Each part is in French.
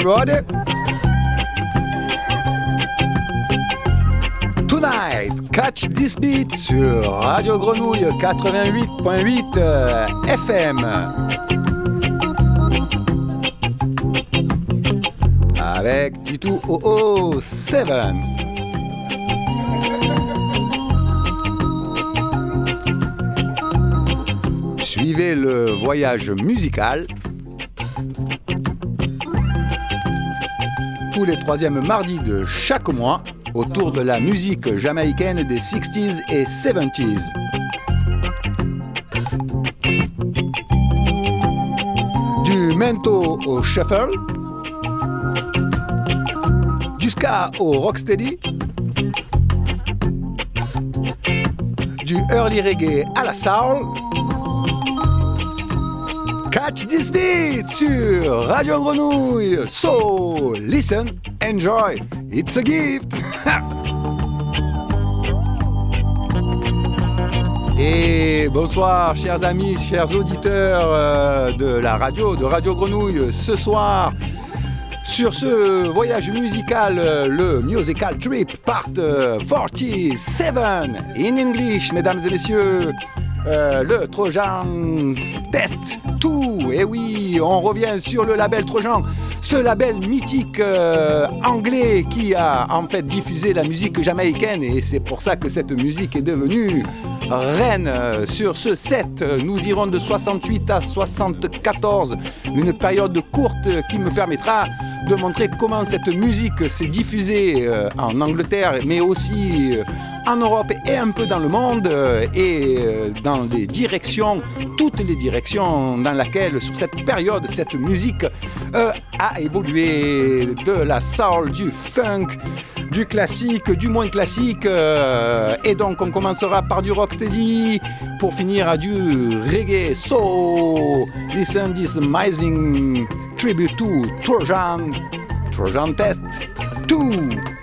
Everybody! Tonight, catch this beat sur Radio Grenouille 88.8 euh, FM. Avec Titou OO 7. Suivez le voyage musical les troisièmes mardis de chaque mois autour de la musique jamaïcaine des 60s et 70s. Du mento au shuffle, du ska au rocksteady, du early reggae à la soul. Catch this beat sur Radio Grenouille. So listen, enjoy, it's a gift. Et bonsoir, chers amis, chers auditeurs euh, de la radio, de Radio Grenouille. Ce soir, sur ce voyage musical, euh, le Musical Trip Part 47 euh, in English, mesdames et messieurs. Le Trojan Test 2. Et oui, on revient sur le label Trojan ce label mythique euh, anglais qui a en fait diffusé la musique jamaïcaine et c'est pour ça que cette musique est devenue reine. Sur ce set, nous irons de 68 à 74, une période courte qui me permettra de montrer comment cette musique s'est diffusée euh, en Angleterre mais aussi euh, en Europe et un peu dans le monde euh, et euh, dans les directions, toutes les directions dans lesquelles sur cette période cette musique euh, a évolué de la soul, du funk, du classique, du moins classique. et donc on commencera par du rocksteady pour finir à du reggae. So listen this amazing tribute to Trojan, Trojan Test 2.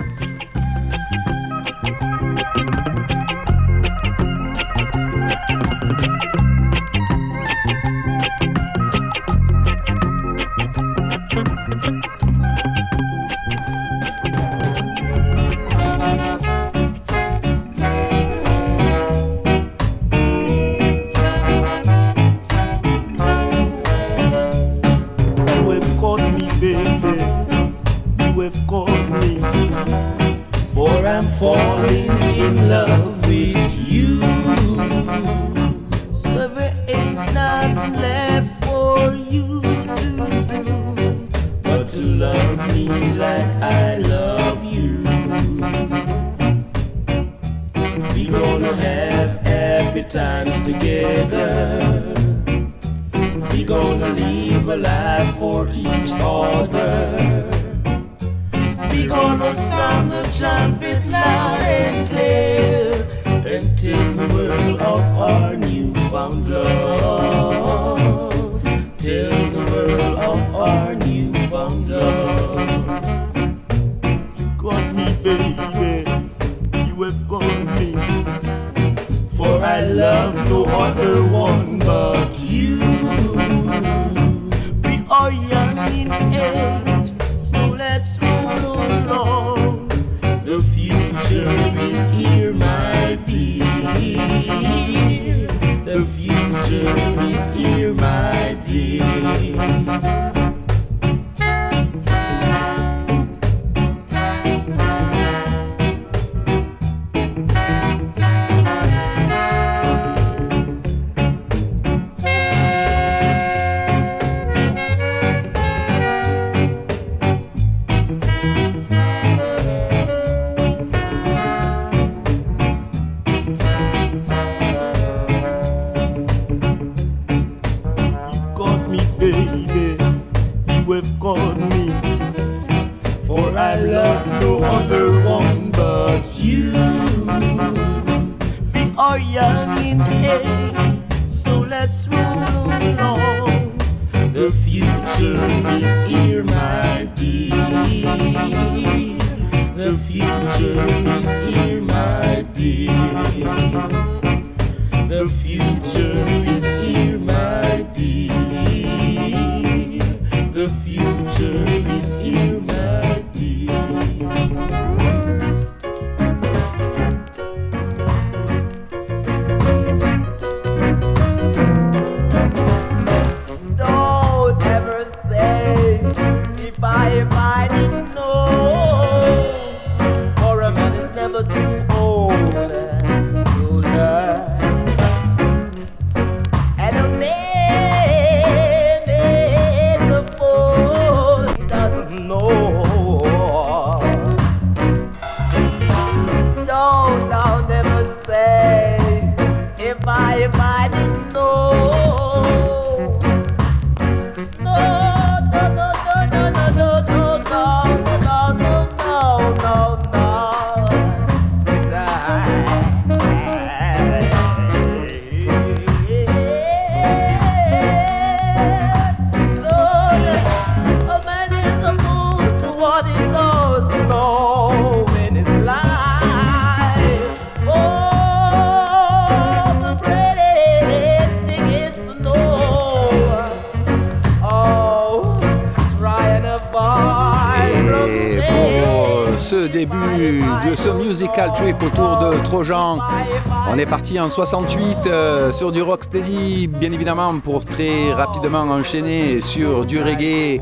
Est parti en 68 euh, sur du rocksteady, bien évidemment, pour très rapidement enchaîner sur du reggae.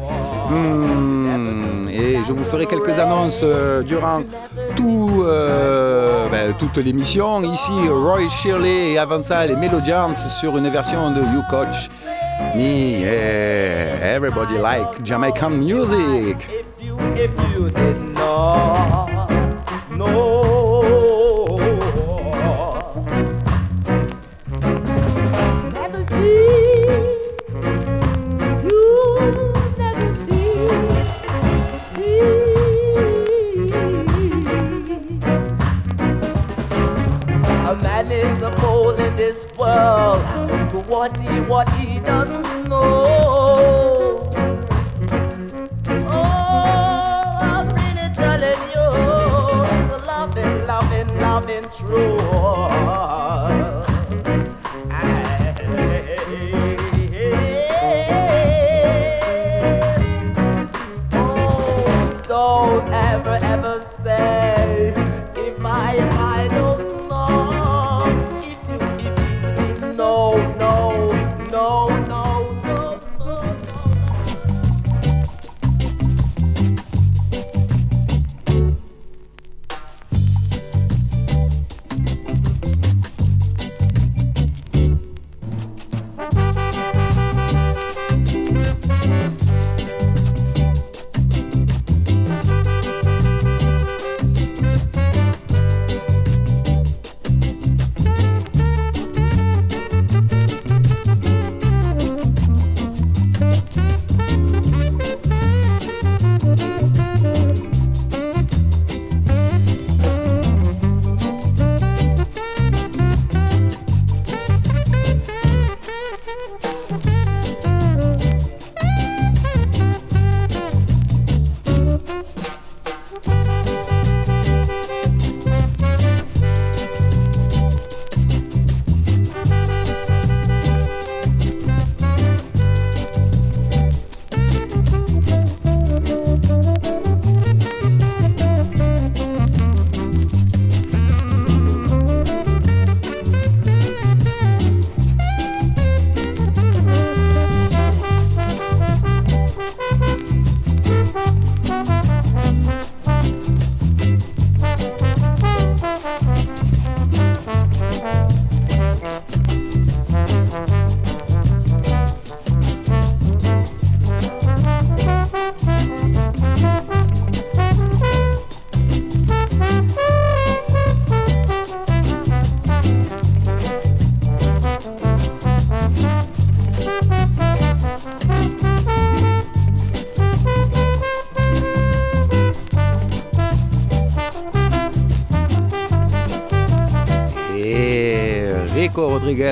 Hmm, et je vous ferai quelques annonces euh, durant tout, euh, ben, toute l'émission. Ici, Roy Shirley et avant ça, les Melodians sur une version de You Coach. Me, yeah, everybody like Jamaican music.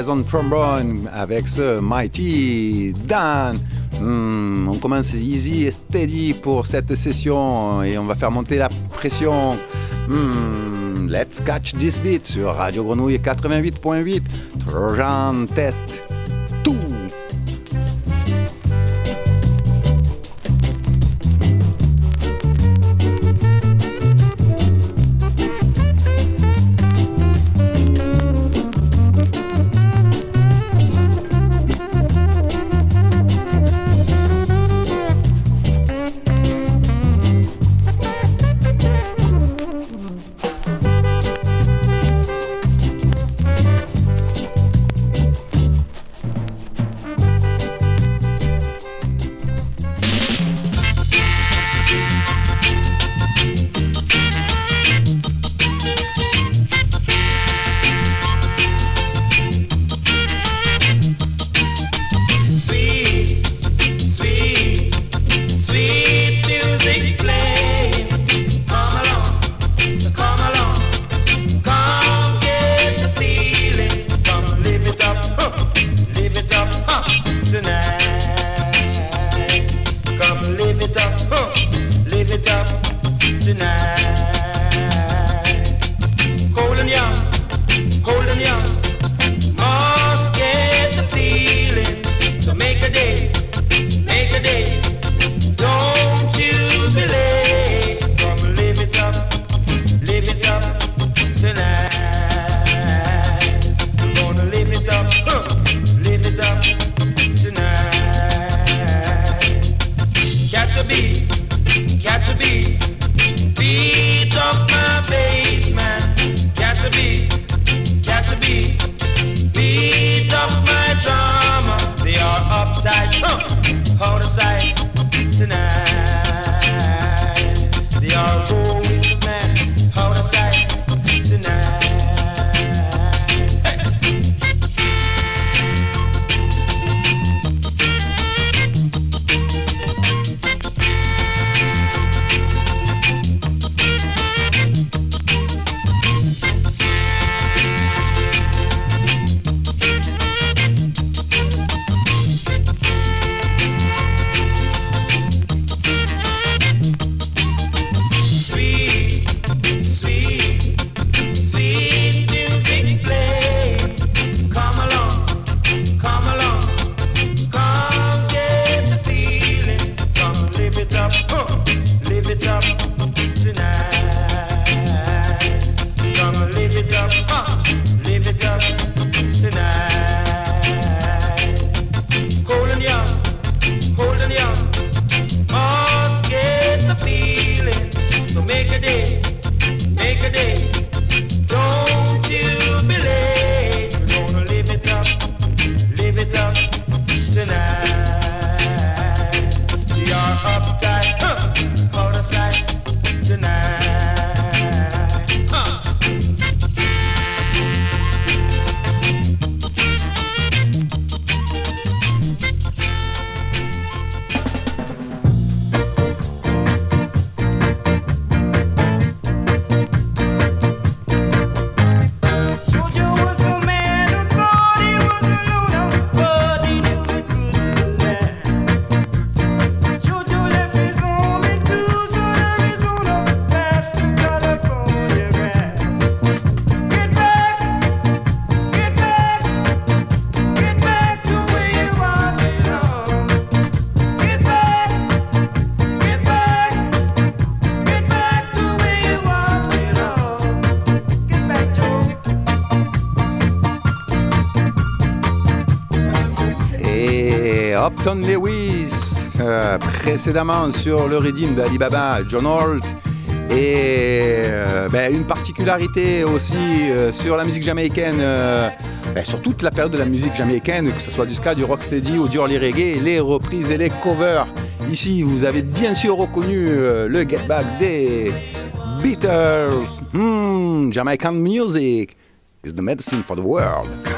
Rodriguez on trombone avec ce Mighty Dan. Hmm, on commence easy et steady pour cette session et on va faire monter la pression. Hmm, let's catch this beat sur Radio Grenouille 88.8. Trojan Test Upton Lewis, euh, précédemment sur le Redeem d'Alibaba, John Holt. Et euh, ben, une particularité aussi euh, sur la musique jamaïcaine, ben, sur toute la période de la musique jamaïcaine, que ce soit du ska, du rocksteady ou du early reggae, les reprises et les covers. Ici, vous avez bien sûr reconnu le Get Back des Beatles. Hmm, Jamaican music is the medicine for the world.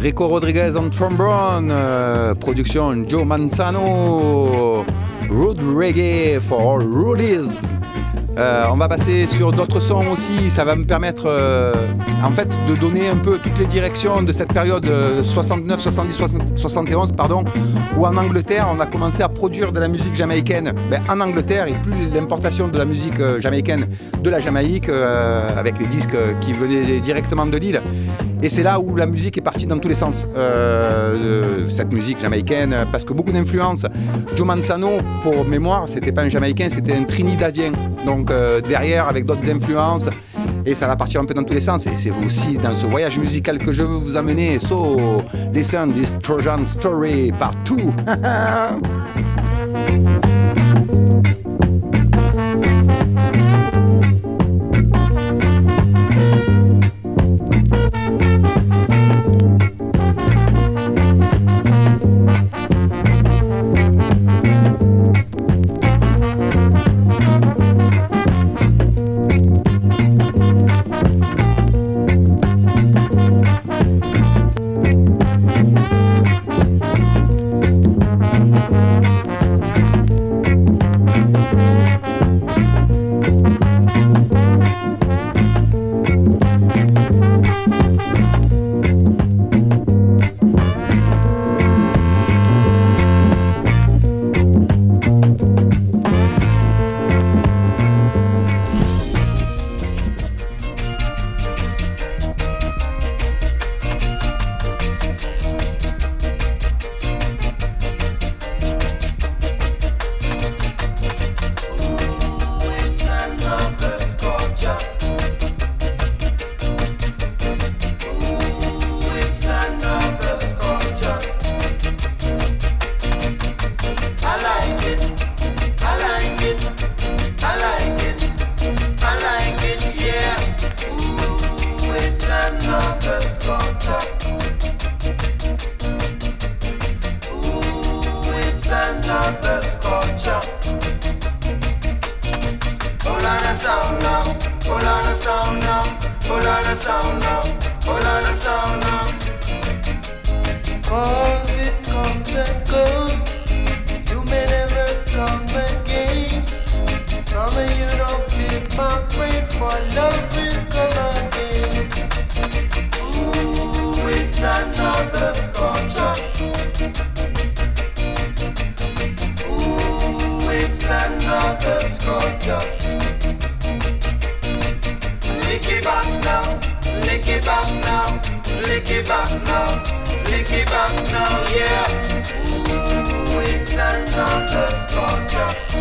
Rico Rodriguez en trombone, euh, production Joe Manzano, Road Reggae for Rudies. Euh, on va passer sur d'autres sons aussi, ça va me permettre euh, en fait de donner un peu toutes les directions de cette période 69, 70, 71 pardon, où en Angleterre on a commencé à produire de la musique jamaïcaine ben, en Angleterre et plus l'importation de la musique jamaïcaine de la Jamaïque avec les disques qui venaient directement de l'île. Et c'est là où la musique est partie dans tous les sens, cette musique jamaïcaine, parce que beaucoup d'influences. Joe Manzano, pour mémoire, c'était pas un Jamaïcain, c'était un Trinidadien. Donc euh, derrière avec d'autres influences. Et ça va partir un peu dans tous les sens. Et c'est aussi dans ce voyage musical que je veux vous amener. So, listen this Trojan story partout.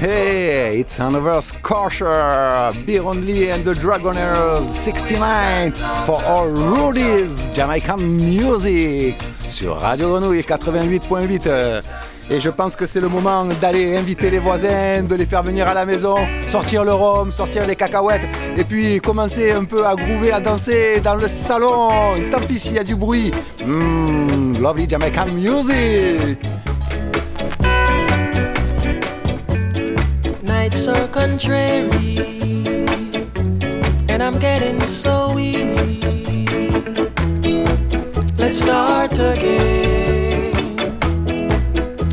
Hey, it's another Scorcher, Beer Only and the Dragoners 69 for all Rudies, Jamaican Music sur Radio Grenouille 88.8. Et je pense que c'est le moment d'aller inviter les voisins, de les faire venir à la maison, sortir le rhum, sortir les cacahuètes, et puis commencer un peu à groover, à danser dans le salon. Tant pis s'il y a du bruit. Mmm, lovely Jamaican music. Are contrary, and I'm getting so weary. Let's start again.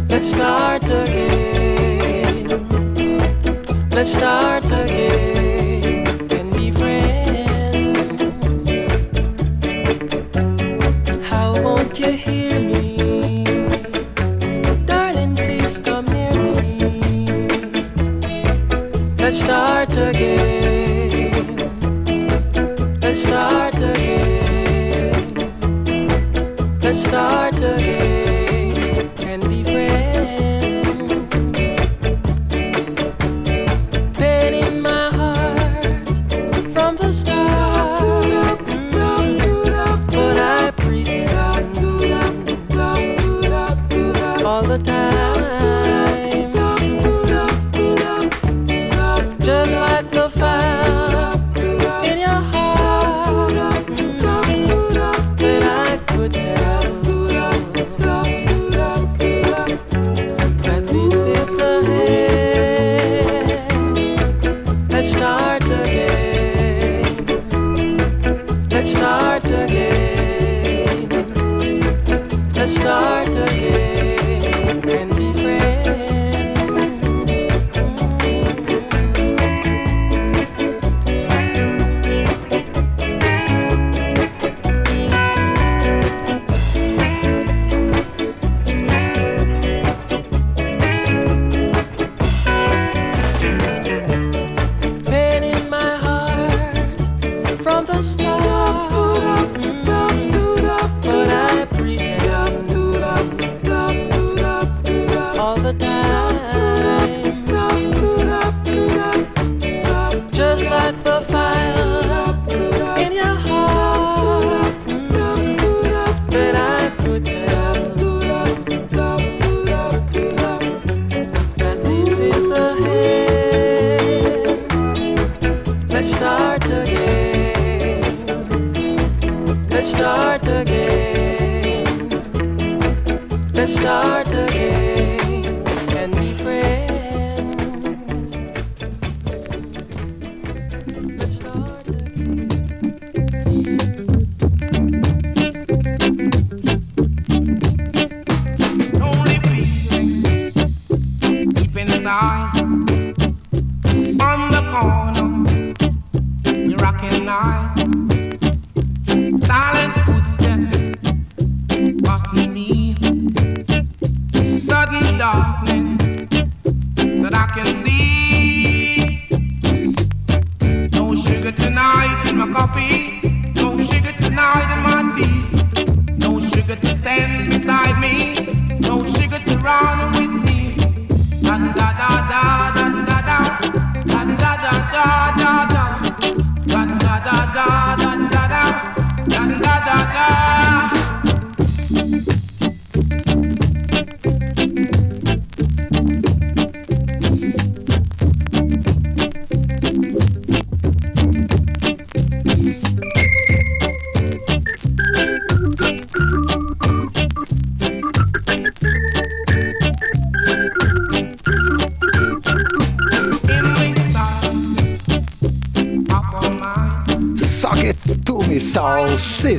Let's start again. Let's start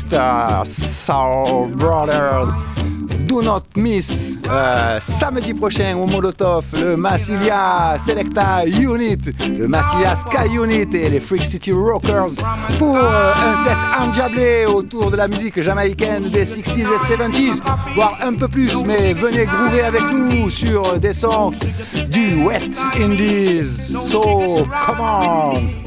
sisters, soul brothers. Do not miss euh, samedi prochain au Molotov le Massilia Selecta Unit, le Massilia Sky Unit et les Freak City Rockers pour euh, un set endiablé autour de la musique jamaïcaine des 60s et 70s, voire un peu plus, mais venez groover avec nous sur des sons du West Indies. So, come on!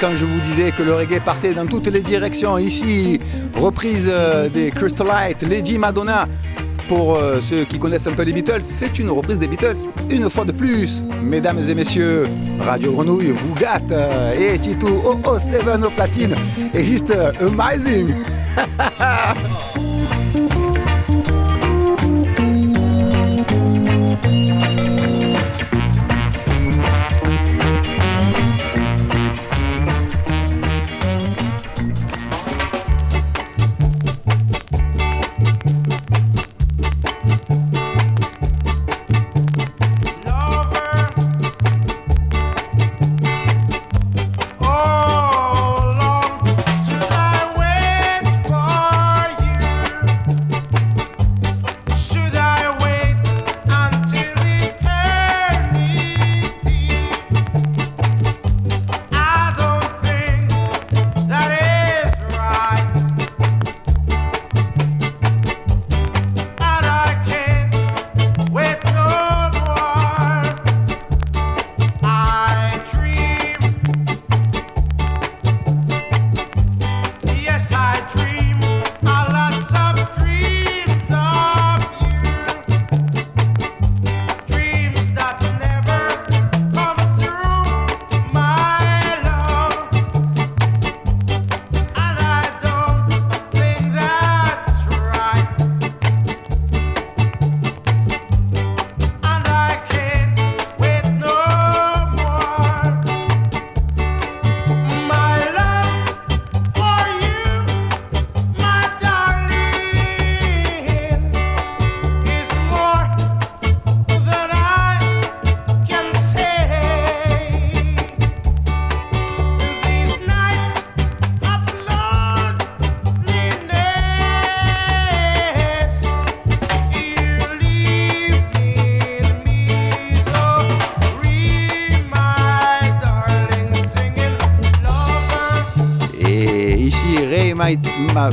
quand je vous disais que le reggae partait dans toutes les directions. Ici, reprise euh, des Crystalite, Lady Madonna. Pour euh, ceux qui connaissent un peu les Beatles, c'est une reprise des Beatles. Une fois de plus, mesdames et messieurs, Radio Grenouille vous gâte. euh, et Tito 007 au platine est juste amazing.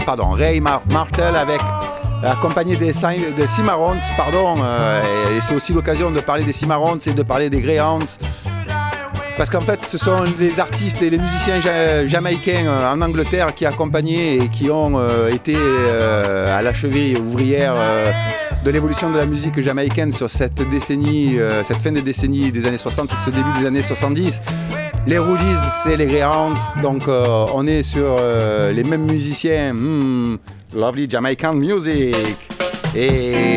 pardon, Ray Mar- Martel avec accompagné des, des Cimarrons, pardon, euh, et, c'est aussi l'occasion de parler des Cimarrons et de parler des Greyhounds. Parce qu'en fait, ce sont les artistes et les musiciens ja- jamaïcains euh, en Angleterre qui accompagnaient et qui ont euh, été à la cheville ouvrière de l'évolution de la musique jamaïcaine sur cette décennie, cette fin de décennie des années 60 et ce début des années 70. Les Rougies, c'est les Greyhounds, donc euh, on est sur euh, les mêmes musiciens. Hmm, lovely Jamaican music. Et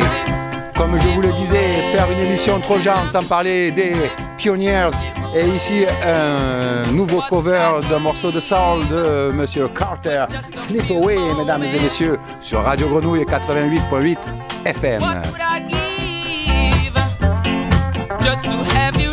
comme je vous le disais, faire une émission trop genre sans parler des Pioneers. Et ici, un nouveau cover d'un morceau de soul de Monsieur Carter, Slip Away, mesdames et messieurs, sur Radio Grenouille 88.8 FM. Just to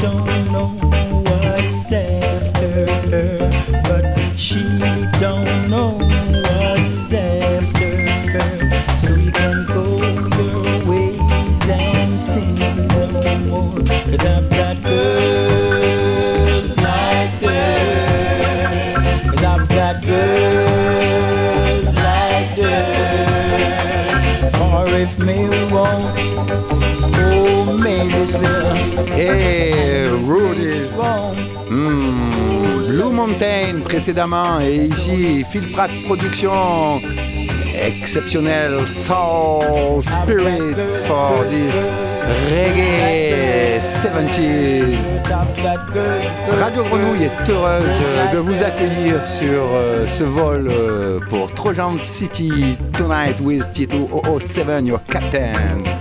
don't know what is after her, but she don't know what is after her. So you can go your ways and no more, I've got girls like her, I've got girls like her. For if me won't, oh, maybe will. Yeah. Mountain précédemment et ici Phil Pratt Production exceptionnel Soul Spirit for this reggae 70s. I've got good, Radio Grenouille est heureuse de vous accueillir sur euh, ce vol euh, pour Trojan City tonight with Tito 007 your captain.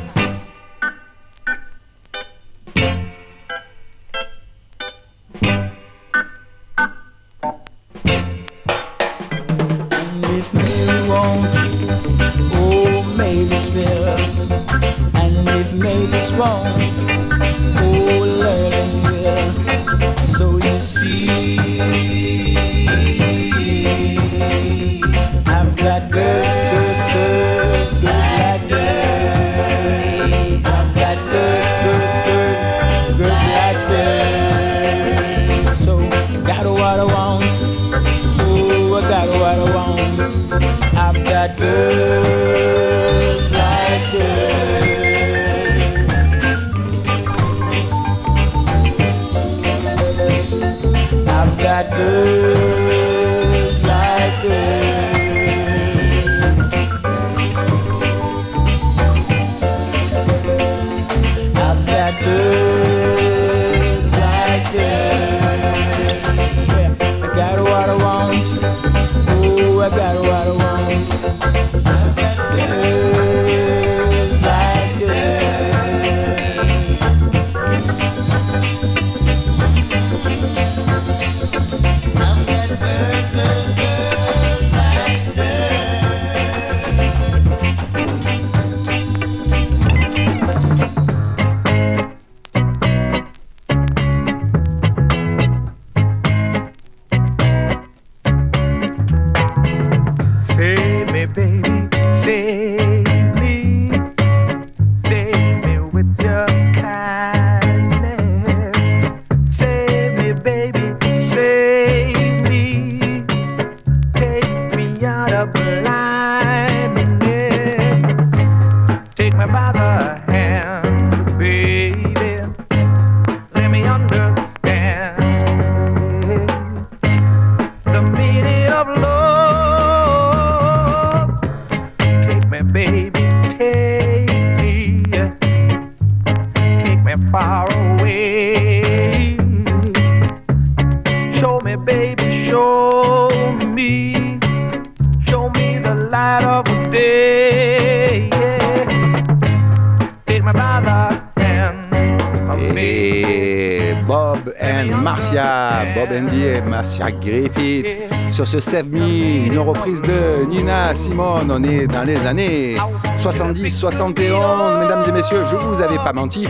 Ce Save Me, une reprise de Nina Simone. On est dans les années 70-71, mesdames et messieurs, je vous avais pas menti.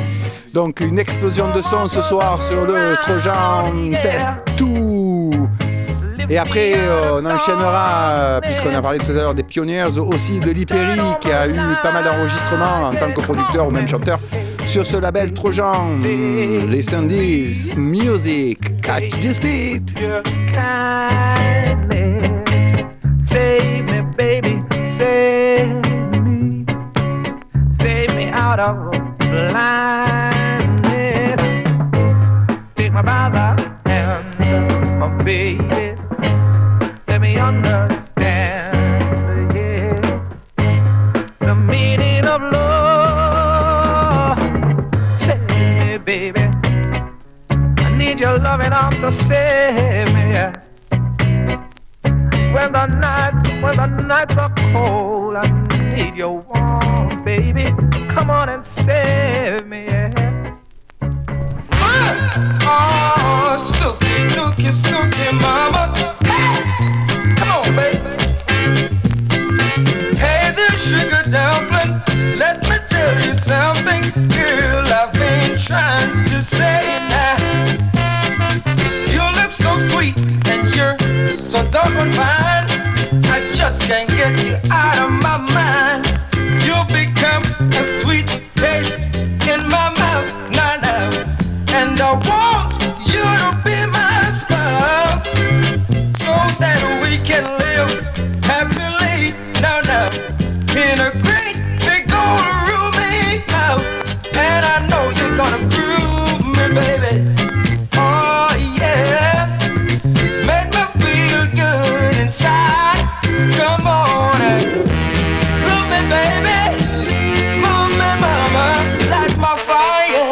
Donc une explosion de son ce soir sur le Trojan Test 2. Et après, on enchaînera, puisqu'on a parlé tout à l'heure des Pioneers, aussi de Lee Perry, qui a eu pas mal d'enregistrements en tant que producteur ou même chanteur sur ce label Trojan. Listen this music, catch this beat. Save me, baby, save me. Save me out of blindness. Loving arms to save me. When the nights, when the nights are cold, I need your warmth, baby. Come on and save me. Yeah. Ah, oh, Suki, Suki, Suki, mama. Hey, come on, baby. Hey there, sugar dumpling. Let me tell you something, girl. I've been trying to say doggone fine. I just can't get you out of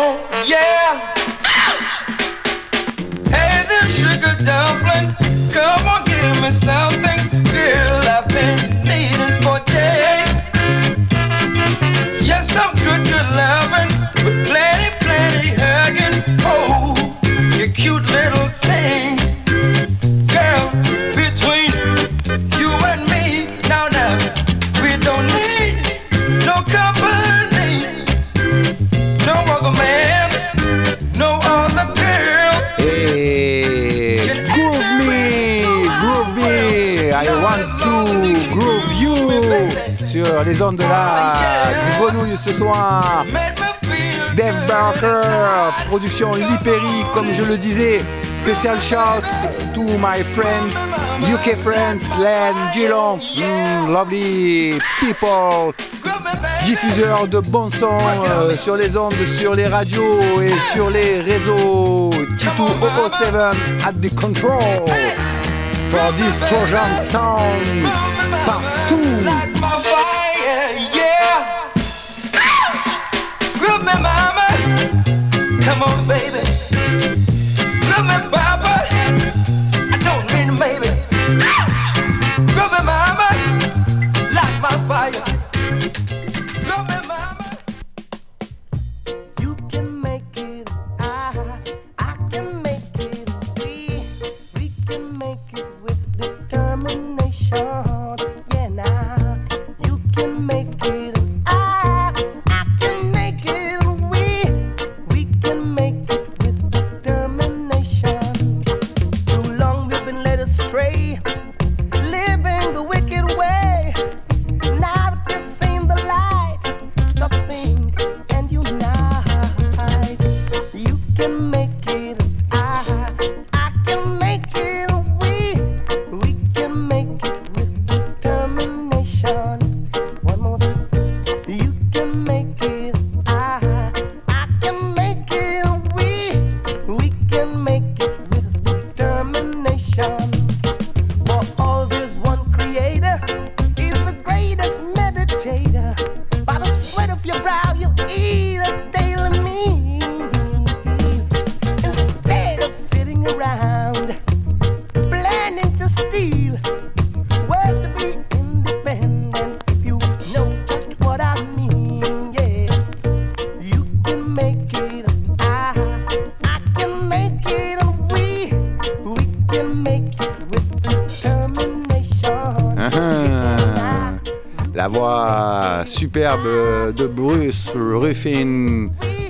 Yeah. Hey there, sugar dumpling. Come on, give me something. real. I've been needing for days. les ondes de la grenouille ce soir. Dave Barker, production Lee Perry, comme je le disais, spécial shout to my friends, UK friends, Len, Geelong, mm, lovely people, diffuseur de bon sons euh, sur les ondes, sur les radios et sur les réseaux. T207 at the control for this Trojan sound partout. Come on, baby.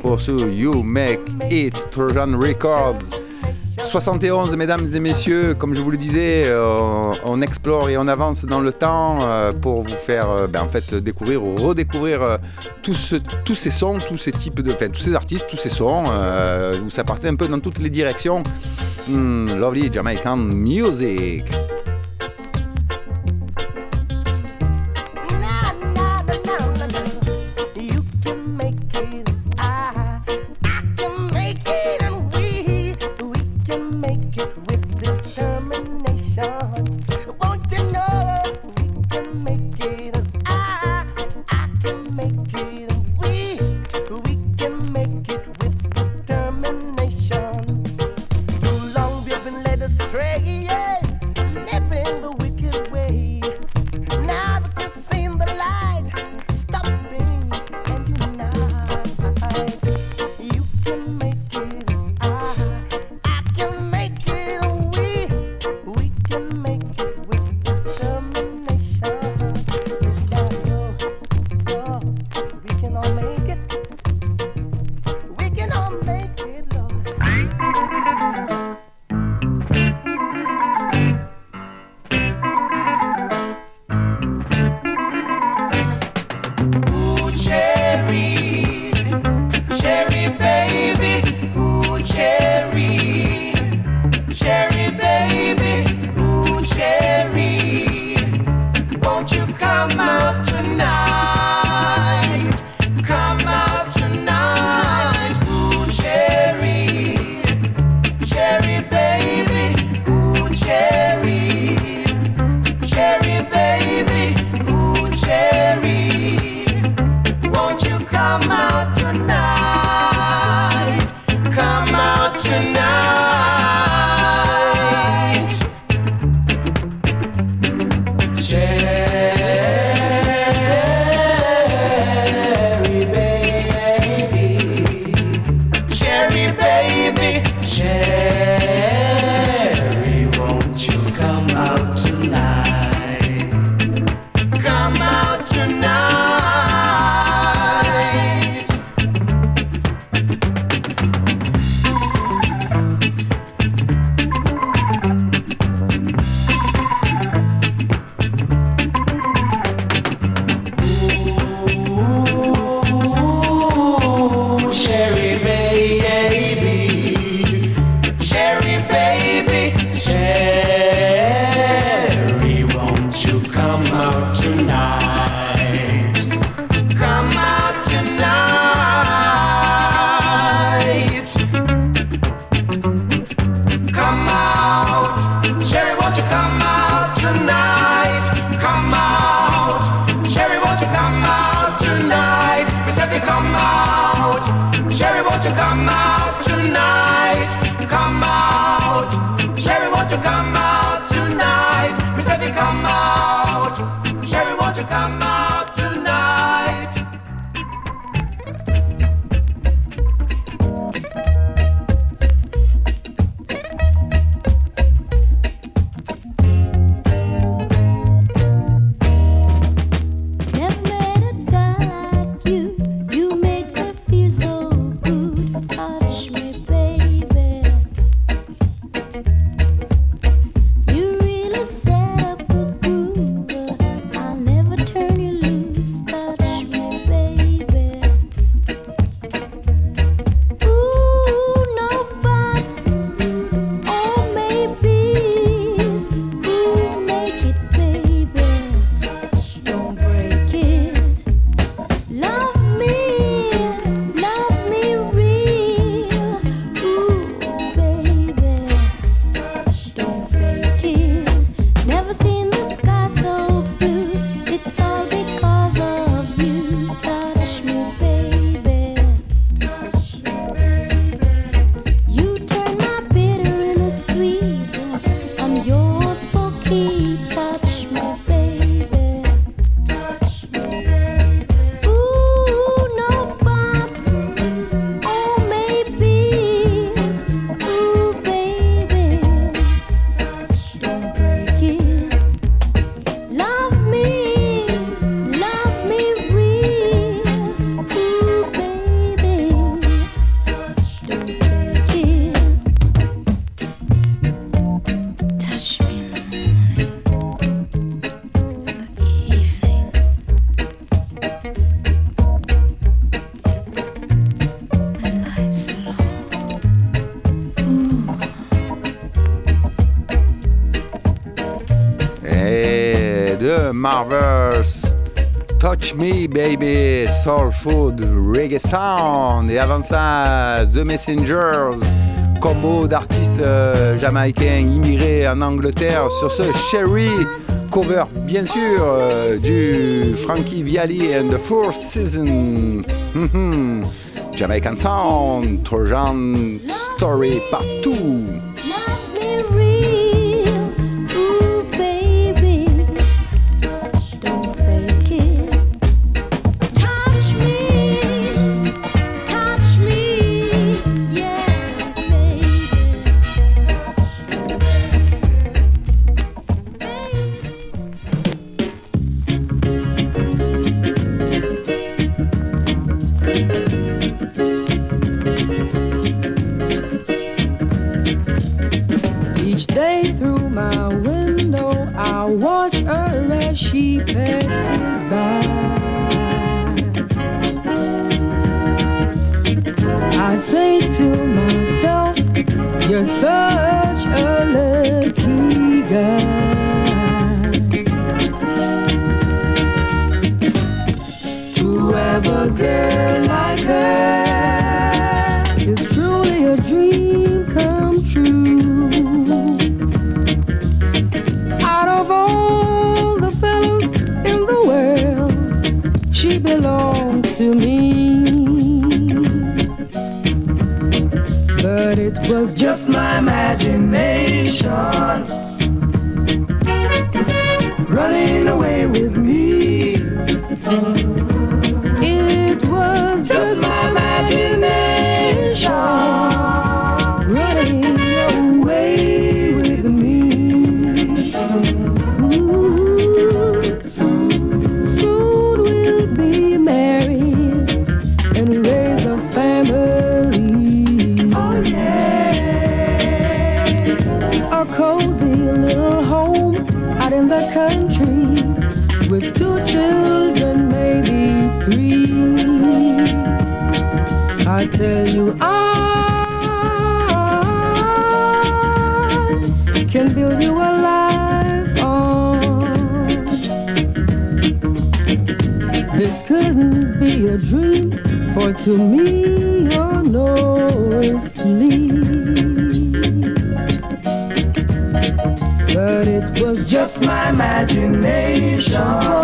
Pour ce You Make It Trojan Records. 71, mesdames et messieurs, comme je vous le disais, euh, on explore et on avance dans le temps euh, pour vous faire euh, ben, en fait, découvrir ou redécouvrir tous, tous ces sons, tous ces types de. Enfin, tous ces artistes, tous ces sons, où ça partait un peu dans toutes les directions. Hmm, lovely Jamaican music. Soul Food Reggae Sound. Et avant ça, The Messengers, combo d'artistes euh, jamaïcains immigrés en Angleterre sur ce Sherry cover, bien sûr, euh, du Frankie Viali and the Four season. Mhm. Jamaican Sound, Trojan Story partout. Yes, sir. with me. to me you're no sleep. But it was just my imagination.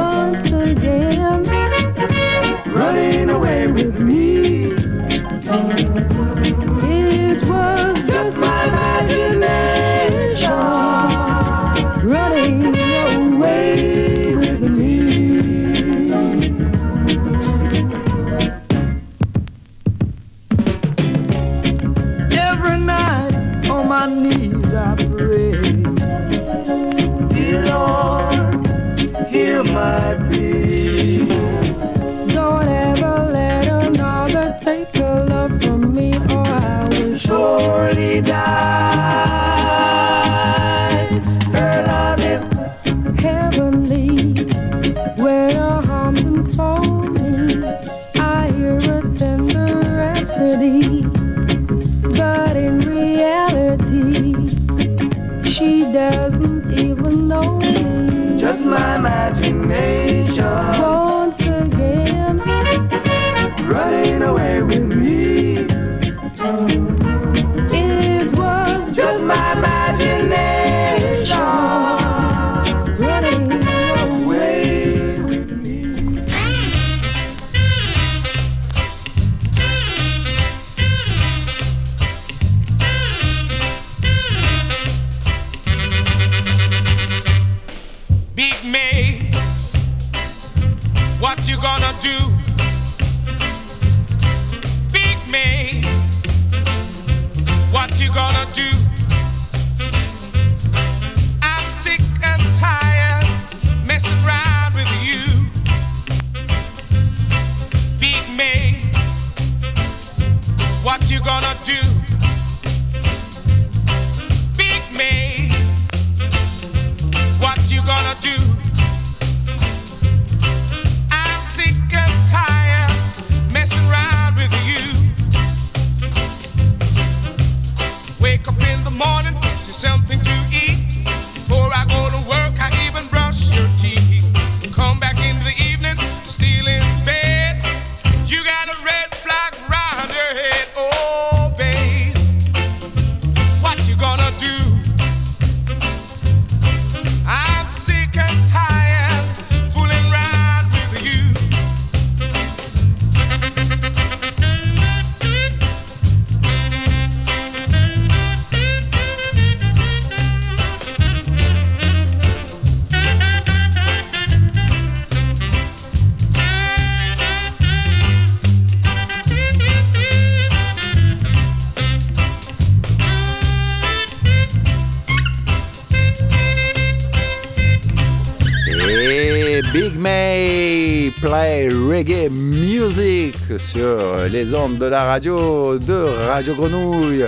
Music sur les ondes de la radio de Radio Grenouille.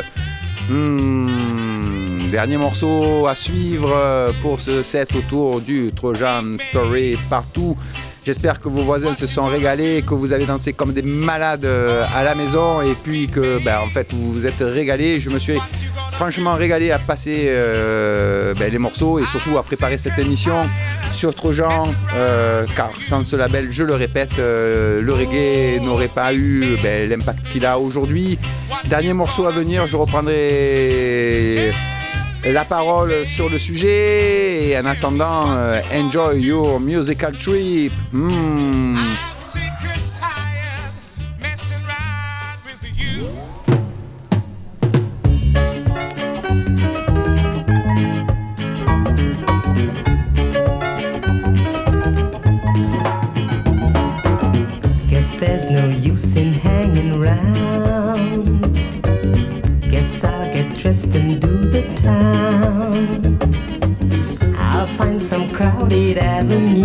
Hmm, dernier morceau à suivre pour ce set autour du Trojan Story partout. J'espère que vos voisins se sont régalés, que vous avez dansé comme des malades euh, à la maison et puis que ben, en fait vous vous êtes régalés. Je me suis franchement régalé à passer euh, ben, les morceaux et surtout à préparer cette émission sur Trojan, euh, car sans ce label, je le répète, euh, le reggae n'aurait pas eu ben, l'impact qu'il a aujourd'hui. Dernier morceau à venir, je reprendrai la parole sur le sujet et en attendant, euh, enjoy your musical trip. Hmm. I'll and do the town. I'll find some crowded avenue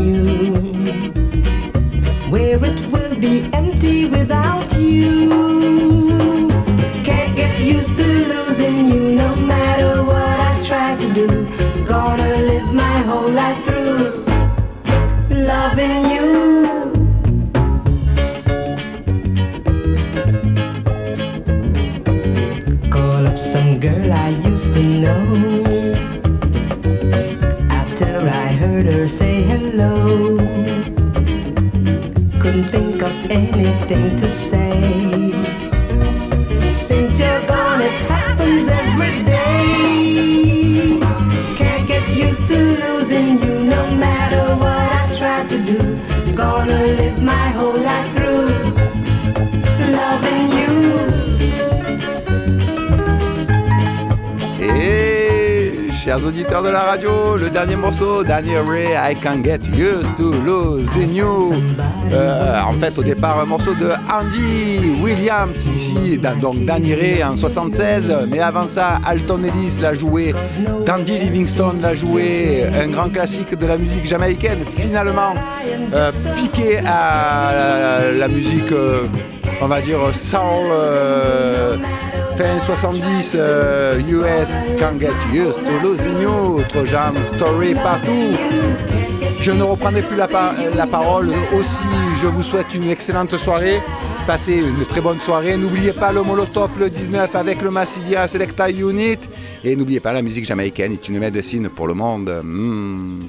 auditeurs de la radio, le dernier morceau, Daniel Ray, I Can Get Used to Losing You. Euh, en fait, au départ, un morceau de Andy Williams, ici, donc Danny Ray en 76. Mais avant ça, Alton Ellis l'a joué, Dandy Livingstone l'a joué, un grand classique de la musique jamaïcaine, finalement euh, piqué à la, musique, euh, on va dire, soul. Fin 70, euh, US, Can't Get Used to Losing You, Trojan Story partout. Je ne reprendrai plus la, la parole. Aussi, je vous souhaite une excellente soirée. Passez une très bonne soirée. N'oubliez pas le Molotov le 19 avec le Massilia Selecta Unit. Et n'oubliez pas la musique jamaïcaine est une médecine pour le monde. Hmm.